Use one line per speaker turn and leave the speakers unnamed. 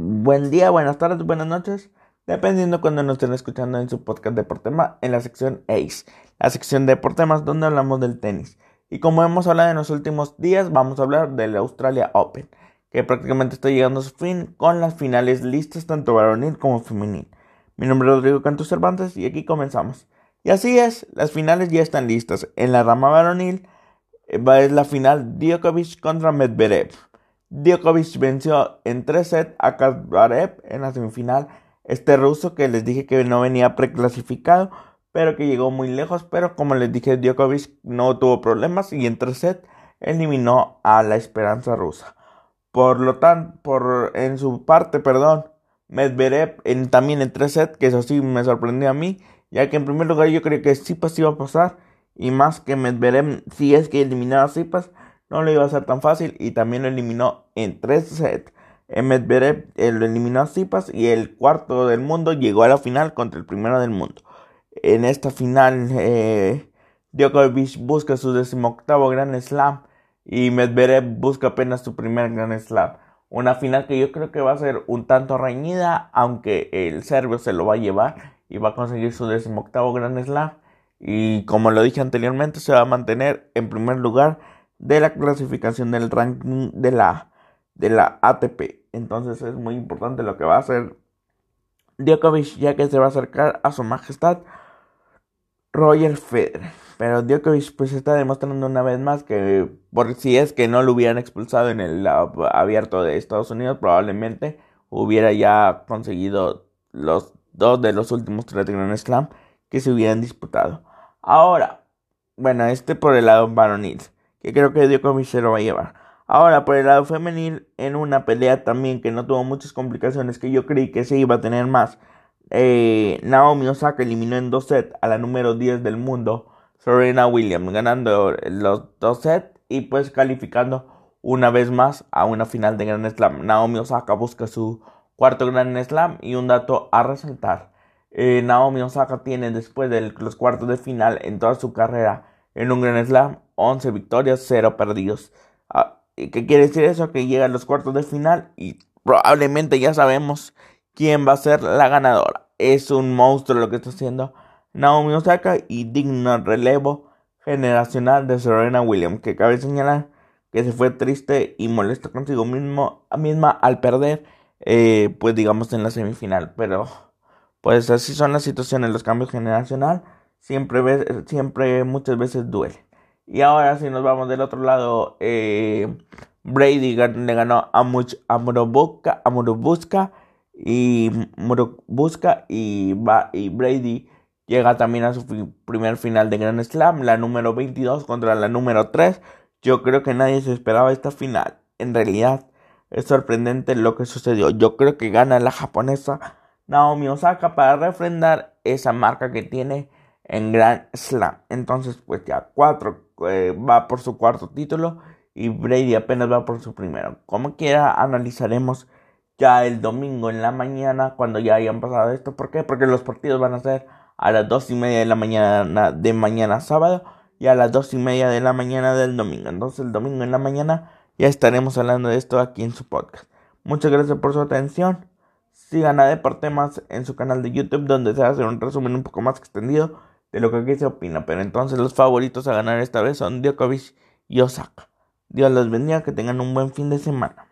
buen día, buenas tardes, buenas noches, dependiendo cuando nos estén escuchando en su podcast Deportema en la sección ACE, la sección de Deportemas donde hablamos del tenis. Y como hemos hablado en los últimos días, vamos a hablar del Australia Open, que prácticamente está llegando a su fin con las finales listas tanto varonil como femenil. Mi nombre es Rodrigo Cantos Cervantes y aquí comenzamos. Y así es, las finales ya están listas. En la rama varonil eh, va es la final Djokovic contra Medvedev. Djokovic venció en tres sets a Kasparev en la semifinal. Este ruso que les dije que no venía preclasificado, pero que llegó muy lejos. Pero como les dije, Djokovic no tuvo problemas y en tres sets eliminó a la esperanza rusa. Por lo tanto, por, en su parte, perdón, Medvedev en, también en tres sets, que eso sí me sorprendió a mí, ya que en primer lugar yo creía que Sipas iba a pasar y más que Medvedev, si es que eliminaba a Sipas, no le iba a ser tan fácil y también lo eliminó en tres sets. En Medvedev lo eliminó a Sipas y el cuarto del mundo llegó a la final contra el primero del mundo. En esta final, eh, Djokovic busca su decimoctavo Grand Slam y Medvedev busca apenas su primer Grand Slam. Una final que yo creo que va a ser un tanto reñida, aunque el serbio se lo va a llevar y va a conseguir su decimoctavo Grand Slam. Y como lo dije anteriormente, se va a mantener en primer lugar de la clasificación del ranking de la, de la ATP. Entonces es muy importante lo que va a hacer Djokovic ya que se va a acercar a su majestad Roger Federer. Pero Djokovic pues está demostrando una vez más que por si es que no lo hubieran expulsado en el abierto de Estados Unidos, probablemente hubiera ya conseguido los dos de los últimos tres Grand Slam que se hubieran disputado. Ahora, bueno, este por el lado varonil que creo que se lo va a llevar. Ahora, por el lado femenil, en una pelea también que no tuvo muchas complicaciones, que yo creí que se iba a tener más, eh, Naomi Osaka eliminó en dos sets a la número 10 del mundo, Serena Williams, ganando los dos sets y pues calificando una vez más a una final de Grand Slam. Naomi Osaka busca su cuarto Grand Slam y un dato a resaltar. Eh, Naomi Osaka tiene después de los cuartos de final en toda su carrera en un Grand Slam 11 victorias, 0 perdidos. Ah, ¿Qué quiere decir eso? Que llega a los cuartos de final y probablemente ya sabemos quién va a ser la ganadora. Es un monstruo lo que está haciendo Naomi Osaka y digno relevo generacional de Serena Williams, que cabe señalar que se fue triste y molesto consigo mismo, misma al perder, eh, pues digamos en la semifinal. Pero pues así son las situaciones, los cambios generacional siempre, siempre muchas veces duele. Y ahora si nos vamos del otro lado, eh, Brady le ganó a, Much, a y Murobuska y, va, y Brady llega también a su primer final de Grand Slam, la número 22 contra la número 3. Yo creo que nadie se esperaba esta final. En realidad es sorprendente lo que sucedió. Yo creo que gana la japonesa Naomi Osaka para refrendar esa marca que tiene en Grand Slam. Entonces, pues ya cuatro eh, va por su cuarto título y Brady apenas va por su primero. Como quiera, analizaremos ya el domingo en la mañana cuando ya hayan pasado esto. ¿Por qué? Porque los partidos van a ser a las dos y media de la mañana de mañana sábado y a las dos y media de la mañana del domingo. Entonces el domingo en la mañana ya estaremos hablando de esto aquí en su podcast. Muchas gracias por su atención. Sigan a Deportemas en su canal de YouTube donde se hace un resumen un poco más extendido de lo que aquí se opina. Pero entonces los favoritos a ganar esta vez son Djokovic y Osaka. Dios los bendiga, que tengan un buen fin de semana.